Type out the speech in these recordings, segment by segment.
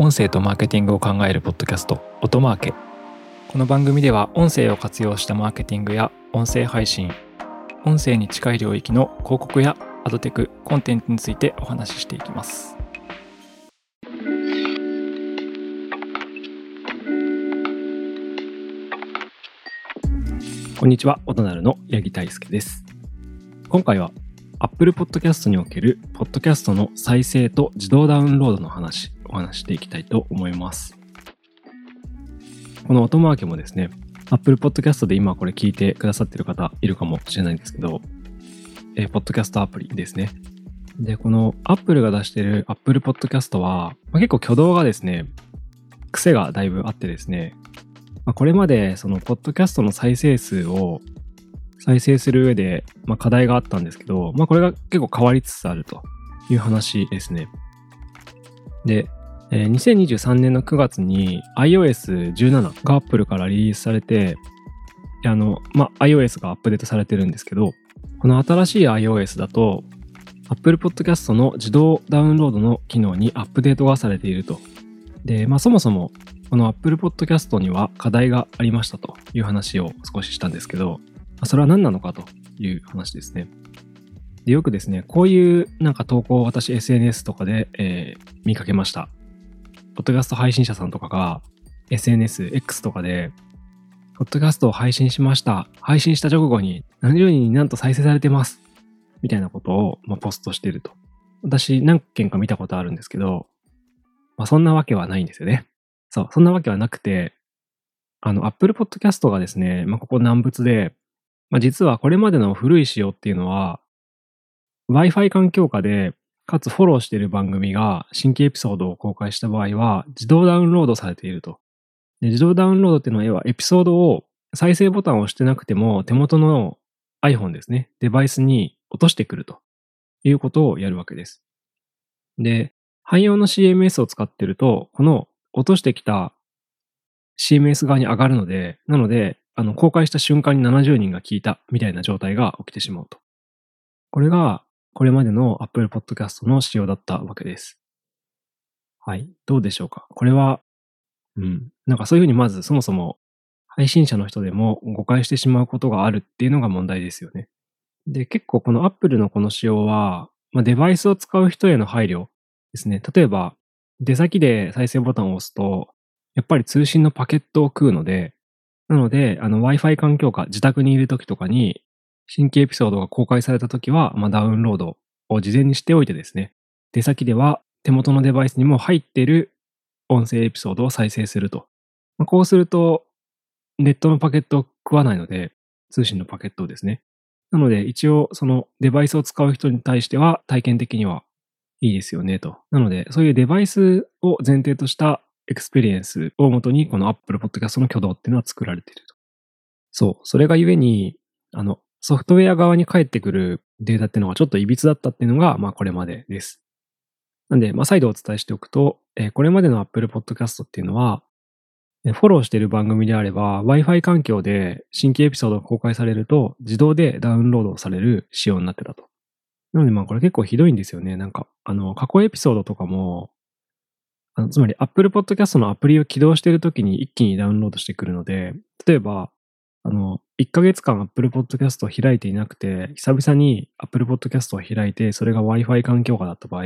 音声とマーケティングを考えるポッドキャスト音マーケ。この番組では音声を活用したマーケティングや音声配信音声に近い領域の広告やアドテクコンテンツについてお話ししていきます。こんにちは音なるの八木大輔です。今回は Apple Podcast におけるポッドキャストの再生と自動ダウンロードの話、お話していきたいと思います。この音マーケもですね、Apple Podcast で今これ聞いてくださってる方いるかもしれないんですけど、えー、ポッドキャストアプリですね。で、この Apple が出してる Apple Podcast は、まあ、結構挙動がですね、癖がだいぶあってですね、まあ、これまでそのポッドキャストの再生数を再生する上で、まあ、課題があったんですけど、まあ、これが結構変わりつつあるという話ですね。で、えー、2023年の9月に iOS17 が Apple からリリースされて、あの、ま、iOS がアップデートされてるんですけど、この新しい iOS だと、Apple Podcast の自動ダウンロードの機能にアップデートがされていると。で、まあ、そもそも、この Apple Podcast には課題がありましたという話を少ししたんですけど、それは何なのかという話ですね。でよくですね、こういうなんか投稿を私 SNS とかで、えー、見かけました。ポッドキャスト配信者さんとかが SNS、X とかで、ポッドキャストを配信しました。配信した直後に何十人になんと再生されてます。みたいなことを、まあ、ポストしてると。私何件か見たことあるんですけど、まあ、そんなわけはないんですよね。そう、そんなわけはなくて、あの、Apple Podcast がですね、まあ、ここ南仏で、まあ、実はこれまでの古い仕様っていうのは、Wi-Fi 環境下で、かつフォローしている番組が新規エピソードを公開した場合は、自動ダウンロードされていると。で自動ダウンロードっていうのは、要はエピソードを再生ボタンを押してなくても、手元の iPhone ですね、デバイスに落としてくるということをやるわけです。で、汎用の CMS を使ってると、この落としてきた CMS 側に上がるので、なので、あの、公開した瞬間に70人が聞いたみたいな状態が起きてしまうと。これが、これまでの Apple Podcast の仕様だったわけです。はい。どうでしょうか？これは、うん。なんかそういうふうにまずそもそも配信者の人でも誤解してしまうことがあるっていうのが問題ですよね。で、結構この Apple のこの仕様は、まあ、デバイスを使う人への配慮ですね。例えば、出先で再生ボタンを押すと、やっぱり通信のパケットを食うので、なので、あの Wi-Fi 環境下、自宅にいる時とかに、新規エピソードが公開された時は、まあ、ダウンロードを事前にしておいてですね、出先では手元のデバイスにも入っている音声エピソードを再生すると。まあ、こうすると、ネットのパケットを食わないので、通信のパケットをですね。なので、一応、そのデバイスを使う人に対しては、体験的にはいいですよねと。なので、そういうデバイスを前提としたエクスペリエンスをもとに、この Apple Podcast の挙動っていうのは作られていると。そう。それがゆえに、あの、ソフトウェア側に返ってくるデータっていうのがちょっと歪だったっていうのが、まあこれまでです。なんで、まあ再度お伝えしておくと、えー、これまでの Apple Podcast っていうのは、フォローしている番組であれば、Wi-Fi 環境で新規エピソードが公開されると、自動でダウンロードされる仕様になってたと。なのでまあこれ結構ひどいんですよね。なんか、あの、過去エピソードとかも、あのつまり Apple Podcast のアプリを起動しているときに一気にダウンロードしてくるので、例えば、あの、1ヶ月間 Apple Podcast を開いていなくて、久々に Apple Podcast を開いて、それが Wi-Fi 環境下だった場合、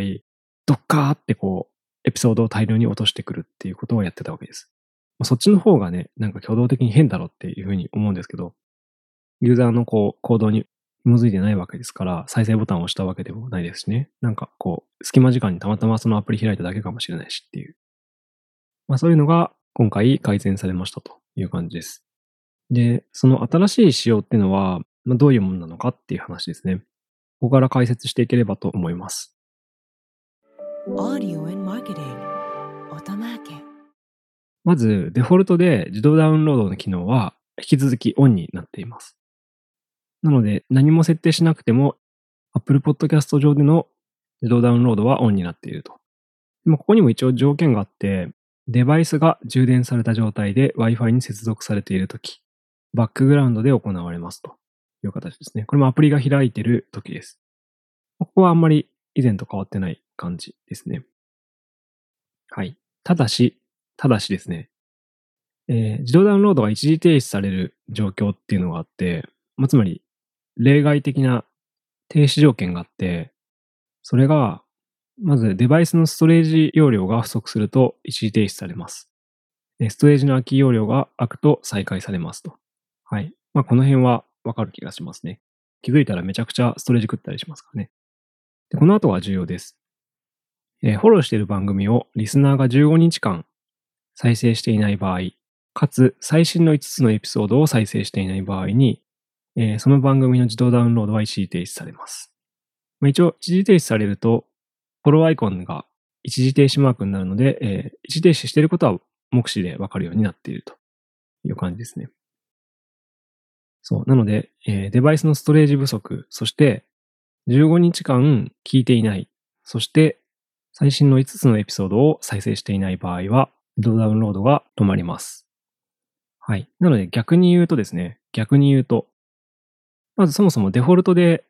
ドッカーってこう、エピソードを大量に落としてくるっていうことをやってたわけです。そっちの方がね、なんか挙動的に変だろうっていうふうに思うんですけど、ユーザーのこう、行動に紐づいてないわけですから、再生ボタンを押したわけでもないですしね。なんかこう、隙間時間にたまたまそのアプリ開いただけかもしれないしっていう。まあそういうのが今回改善されましたという感じです。で、その新しい仕様っていうのは、まあ、どういうものなのかっていう話ですね。ここから解説していければと思います。まず、デフォルトで自動ダウンロードの機能は引き続きオンになっています。なので、何も設定しなくても、Apple Podcast 上での自動ダウンロードはオンになっていると。でもここにも一応条件があって、デバイスが充電された状態で Wi-Fi に接続されているとき、バックグラウンドで行われますという形ですね。これもアプリが開いているときです。ここはあんまり以前と変わってない感じですね。はい。ただし、ただしですね、えー、自動ダウンロードが一時停止される状況っていうのがあって、まあ、つまり、例外的な停止条件があって、それが、まずデバイスのストレージ容量が不足すると一時停止されます。ストレージの空き容量が空くと再開されますと。はい。まあ、この辺はわかる気がしますね。気づいたらめちゃくちゃストレージ食ったりしますからね。でこの後は重要です。えー、フォローしている番組をリスナーが15日間再生していない場合、かつ最新の5つのエピソードを再生していない場合に、えー、その番組の自動ダウンロードは一時停止されます。まあ、一応、一時停止されると、フォローアイコンが一時停止マークになるので、えー、一時停止していることは目視でわかるようになっているという感じですね。そう。なので、えー、デバイスのストレージ不足、そして15日間聞いていない、そして最新の5つのエピソードを再生していない場合は、自動ダウンロードが止まります。はい。なので逆に言うとですね、逆に言うと、まずそもそもデフォルトで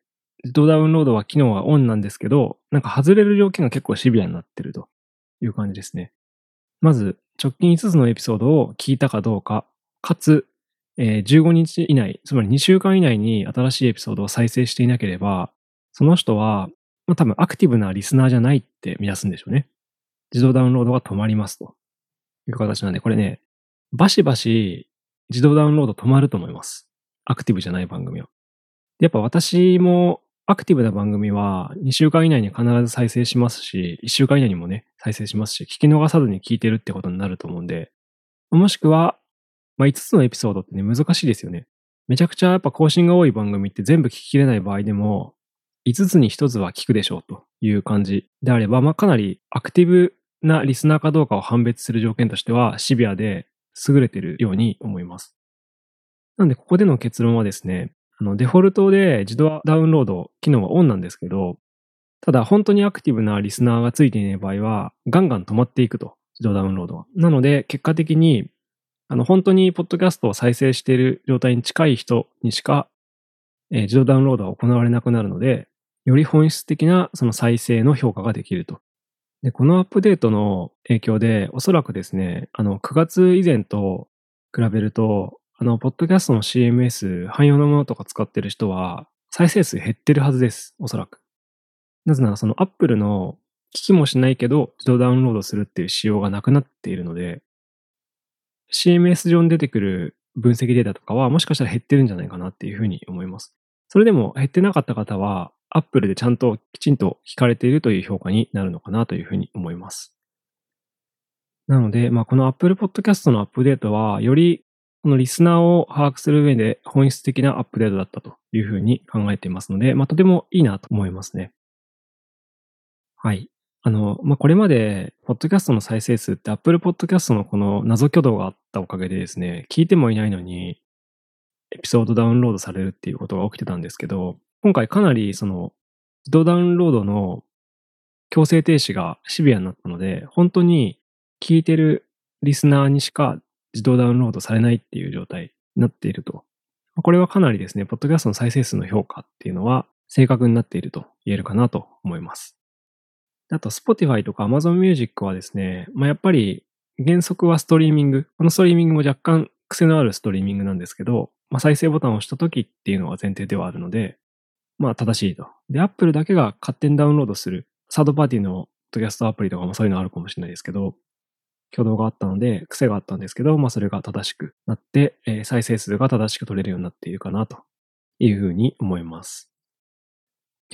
自動ダウンロードは機能はオンなんですけど、なんか外れる条件が結構シビアになってるという感じですね。まず、直近5つのエピソードを聞いたかどうか、かつ、えー、15日以内、つまり2週間以内に新しいエピソードを再生していなければ、その人は、まあ、多分アクティブなリスナーじゃないって見出すんでしょうね。自動ダウンロードが止まりますという形なんで、これね、バシバシ自動ダウンロード止まると思います。アクティブじゃない番組は。やっぱ私もアクティブな番組は2週間以内に必ず再生しますし、1週間以内にもね、再生しますし、聞き逃さずに聞いてるってことになると思うんで、もしくは、まあ、5つのエピソードってね、難しいですよね。めちゃくちゃやっぱ更新が多い番組って全部聞ききれない場合でも、5つに1つは聞くでしょうという感じであれば、まあ、かなりアクティブなリスナーかどうかを判別する条件としてはシビアで優れてるように思います。なんでここでの結論はですね、あのデフォルトで自動ダウンロード機能はオンなんですけど、ただ本当にアクティブなリスナーがついていない場合は、ガンガン止まっていくと、自動ダウンロードは。なので、結果的に、あの、本当にポッドキャストを再生している状態に近い人にしか、えー、自動ダウンロードは行われなくなるので、より本質的なその再生の評価ができると。で、このアップデートの影響で、おそらくですね、あの、9月以前と比べると、あの、ポッドキャストの CMS、汎用のものとか使ってる人は、再生数減ってるはずです。おそらく。なぜならその Apple の聞きもしないけど自動ダウンロードするっていう仕様がなくなっているので、CMS 上に出てくる分析データとかはもしかしたら減ってるんじゃないかなっていうふうに思います。それでも減ってなかった方は Apple でちゃんときちんと聞かれているという評価になるのかなというふうに思います。なので、まあ、この Apple Podcast のアップデートはよりこのリスナーを把握する上で本質的なアップデートだったというふうに考えていますので、まあ、とてもいいなと思いますね。はい。あの、まあ、これまで、ポッドキャストの再生数って Apple Podcast のこの謎挙動があったおかげでですね、聞いてもいないのに、エピソードダウンロードされるっていうことが起きてたんですけど、今回かなりその、自動ダウンロードの強制停止がシビアになったので、本当に聞いてるリスナーにしか自動ダウンロードされないっていう状態になっていると。これはかなりですね、ポッドキャストの再生数の評価っていうのは正確になっていると言えるかなと思います。あと、Spotify とか Amazon Music はですね、まあ、やっぱり原則はストリーミング。このストリーミングも若干癖のあるストリーミングなんですけど、まあ、再生ボタンを押した時っていうのが前提ではあるので、まあ正しいと。で、Apple だけが勝手にダウンロードする、サードパーティーのポッドキャストアプリとかもそういうのあるかもしれないですけど、挙動があったので、癖があったんですけど、まあそれが正しくなって、えー、再生数が正しく取れるようになっているかなというふうに思います。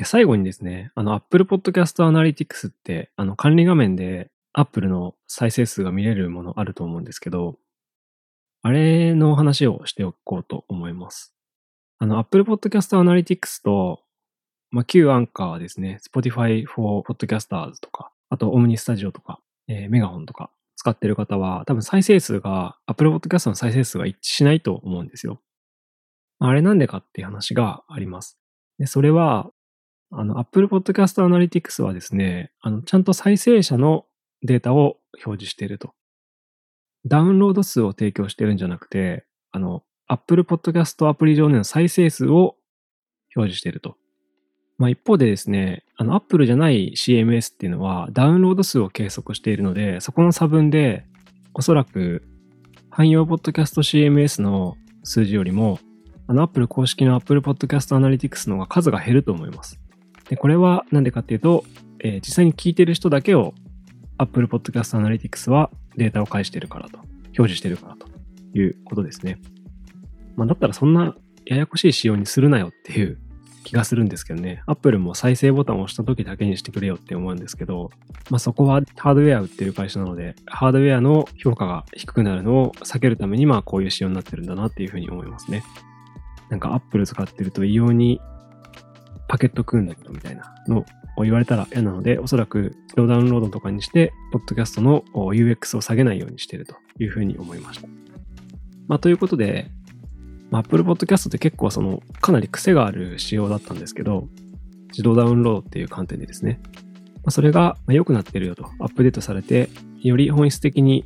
最後にですね、あの Apple Podcast Analytics って、あの管理画面で Apple の再生数が見れるものあると思うんですけど、あれの話をしておこうと思います。あの Apple Podcast Analytics と、まあ、旧アンカーですね、Spotify for Podcasters とか、あと Omni Studio とか、えー、メガホンとか使ってる方は、多分再生数が、Apple Podcast の再生数が一致しないと思うんですよ。あれなんでかっていう話があります。で、それは、あの、Apple Podcast Analytics はですね、あの、ちゃんと再生者のデータを表示していると。ダウンロード数を提供しているんじゃなくて、あの、Apple Podcast アプリ上での再生数を表示しているとまあ一方でですね、あの Apple じゃない CMS っていうのはダウンロード数を計測しているので、そこの差分でおそらく汎用ポッドキャスト CMS の数字よりも、あの Apple 公式の Apple Podcast Analytics の方が数が減ると思います。で、これはなんでかっていうと、えー、実際に聞いてる人だけを Apple Podcast Analytics はデータを返してるからと、表示してるからということですね。まあ、だったらそんなややこしい仕様にするなよっていう 気がするんですけどね。Apple も再生ボタンを押した時だけにしてくれよって思うんですけど、まあそこはハードウェア売ってる会社なので、ハードウェアの評価が低くなるのを避けるためにまあこういう仕様になってるんだなっていうふうに思いますね。なんか Apple 使ってると異様にパケット組んだけどみたいなのを言われたら嫌なので、おそらく自動ダウンロードとかにして、ポッドキャストの UX を下げないようにしてるというふうに思いました。まあということで、まあ、Apple Podcast って結構その、かなり癖がある仕様だったんですけど、自動ダウンロードっていう観点でですね、まあ、それが良くなってるよと、アップデートされて、より本質的に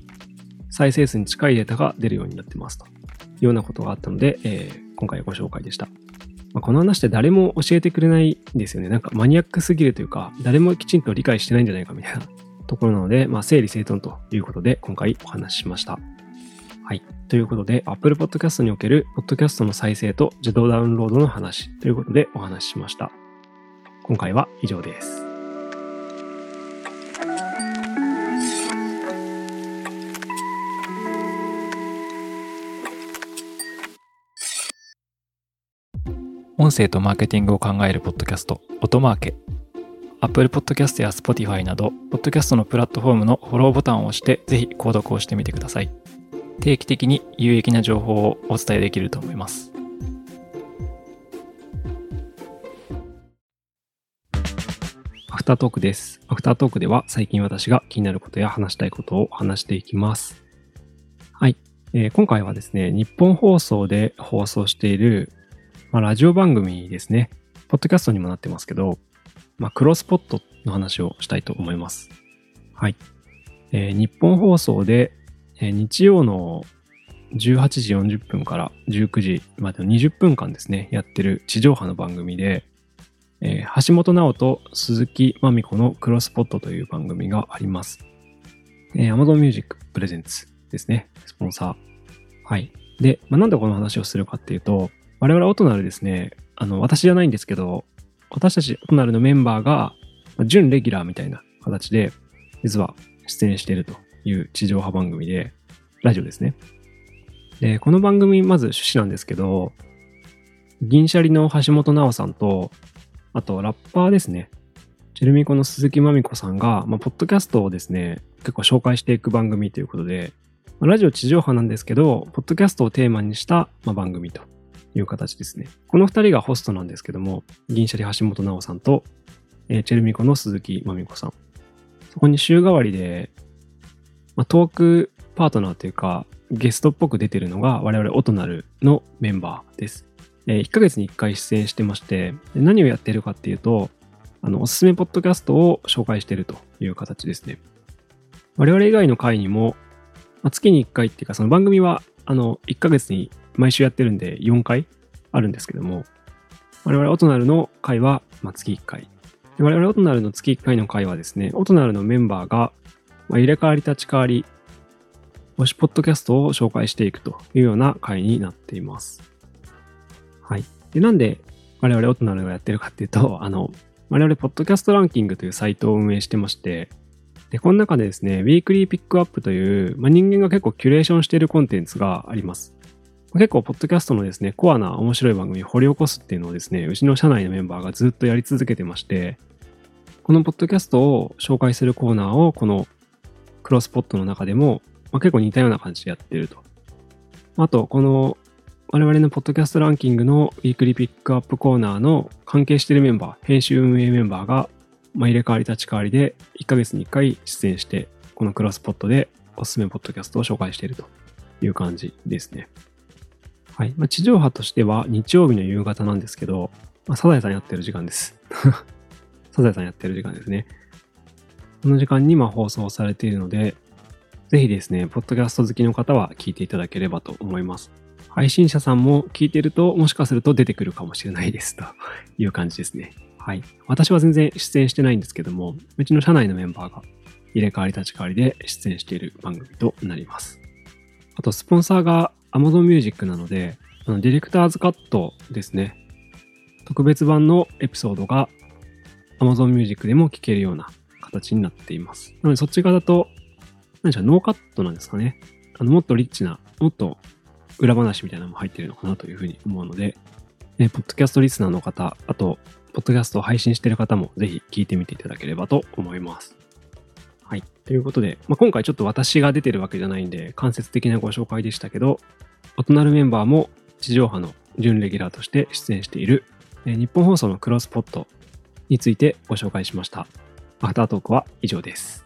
再生数に近いデータが出るようになってますというようなことがあったので、えー、今回ご紹介でした。まあ、この話って誰も教えてくれないんですよね。なんかマニアックすぎるというか、誰もきちんと理解してないんじゃないかみたいなところなので、まあ、整理整頓ということで今回お話ししました。はい。ということで、Apple Podcast における Podcast の再生と自動ダウンロードの話ということでお話ししました。今回は以上です。音声とマーケティングを考えるポッドキャスト、音マーケ。Apple Podcast や Spotify など、ポッドキャストのプラットフォームのフォローボタンを押して、ぜひ購読をしてみてください。定期的に有益な情報をお伝えできると思います。アフタートークです。アフタートークでは最近私が気になることや話したいことを話していきます。はい。えー、今回はですね、日本放送で放送している、まあ、ラジオ番組ですね。ポッドキャストにもなってますけど、まあ、クロスポットの話をしたいと思います。はい。えー、日本放送でえー、日曜の18時40分から19時までの20分間ですね、やってる地上波の番組で、えー、橋本直と鈴木まみ子のクロスポットという番組があります。えー、Amazon Music Presents ですね、スポンサー。はい。で、まあ、なんでこの話をするかっていうと、我々オトナルですね、あの、私じゃないんですけど、私たちオトナルのメンバーが、準レギュラーみたいな形で、実は出演しているという地上波番組で、ラジオですね。で、この番組、まず趣旨なんですけど、銀シャリの橋本直さんと、あとラッパーですね。チェルミコの鈴木まみこさんが、まあ、ポッドキャストをですね、結構紹介していく番組ということで、ま、ラジオ地上波なんですけど、ポッドキャストをテーマにした、まあ、番組という形ですね。この二人がホストなんですけども、銀シャリ橋本直さんと、えー、チェルミコの鈴木まみこさん。そこに週替わりで、まあ、トークパートナーというか、ゲストっぽく出てるのが我々オトナルのメンバーです。え1ヶ月に1回出演してまして、何をやってるかっていうと、あの、おすすめポッドキャストを紹介してるという形ですね。我々以外の回にも、まあ、月に1回っていうか、その番組は、あの、1ヶ月に毎週やってるんで4回あるんですけども、我々オトナルの回は、ま、月1回。我々オトナルの月1回の回はですね、オトナルのメンバーが、ま、入れ替わり立ち替わり推しポッドキャストを紹介していくというような回になっています。はい。で、なんで我々大人がやってるかっていうと、あの、我々ポッドキャストランキングというサイトを運営してまして、で、この中でですね、ウィークリーピックアップという、まあ、人間が結構キュレーションしているコンテンツがあります。結構、ポッドキャストのですね、コアな面白い番組を掘り起こすっていうのをですね、うちの社内のメンバーがずっとやり続けてまして、このポッドキャストを紹介するコーナーを、このクロスポットの中でもまあ、結構似たような感じでやってると。あと、この我々のポッドキャストランキングのウィークリーピックアップコーナーの関係しているメンバー、編集運営メンバーが、まあ、入れ替わり立ち替わりで1ヶ月に1回出演して、このクロスポットでおすすめポッドキャストを紹介しているという感じですね。はい。まあ、地上波としては日曜日の夕方なんですけど、まあ、サザエさんやってる時間です。サザエさんやってる時間ですね。この時間にま放送されているので、ぜひですね、ポッドキャスト好きの方は聞いていただければと思います。配信者さんも聞いてると、もしかすると出てくるかもしれないですという感じですね。はい。私は全然出演してないんですけども、うちの社内のメンバーが入れ替わり立ち替わりで出演している番組となります。あと、スポンサーが Amazon Music なので、あのディレクターズカットですね。特別版のエピソードが Amazon Music でも聴けるような形になっています。なので、そっち側だと、何でしょう、ノーカットなんですかね。あの、もっとリッチな、もっと裏話みたいなのも入ってるのかなというふうに思うので、えポッドキャストリスナーの方、あと、ポッドキャストを配信している方もぜひ聞いてみていただければと思います。はい。ということで、まあ、今回ちょっと私が出てるわけじゃないんで、間接的なご紹介でしたけど、異なるメンバーも地上波の準レギュラーとして出演している、えー日本放送のクロスポットについてご紹介しました。アフタートークは以上です。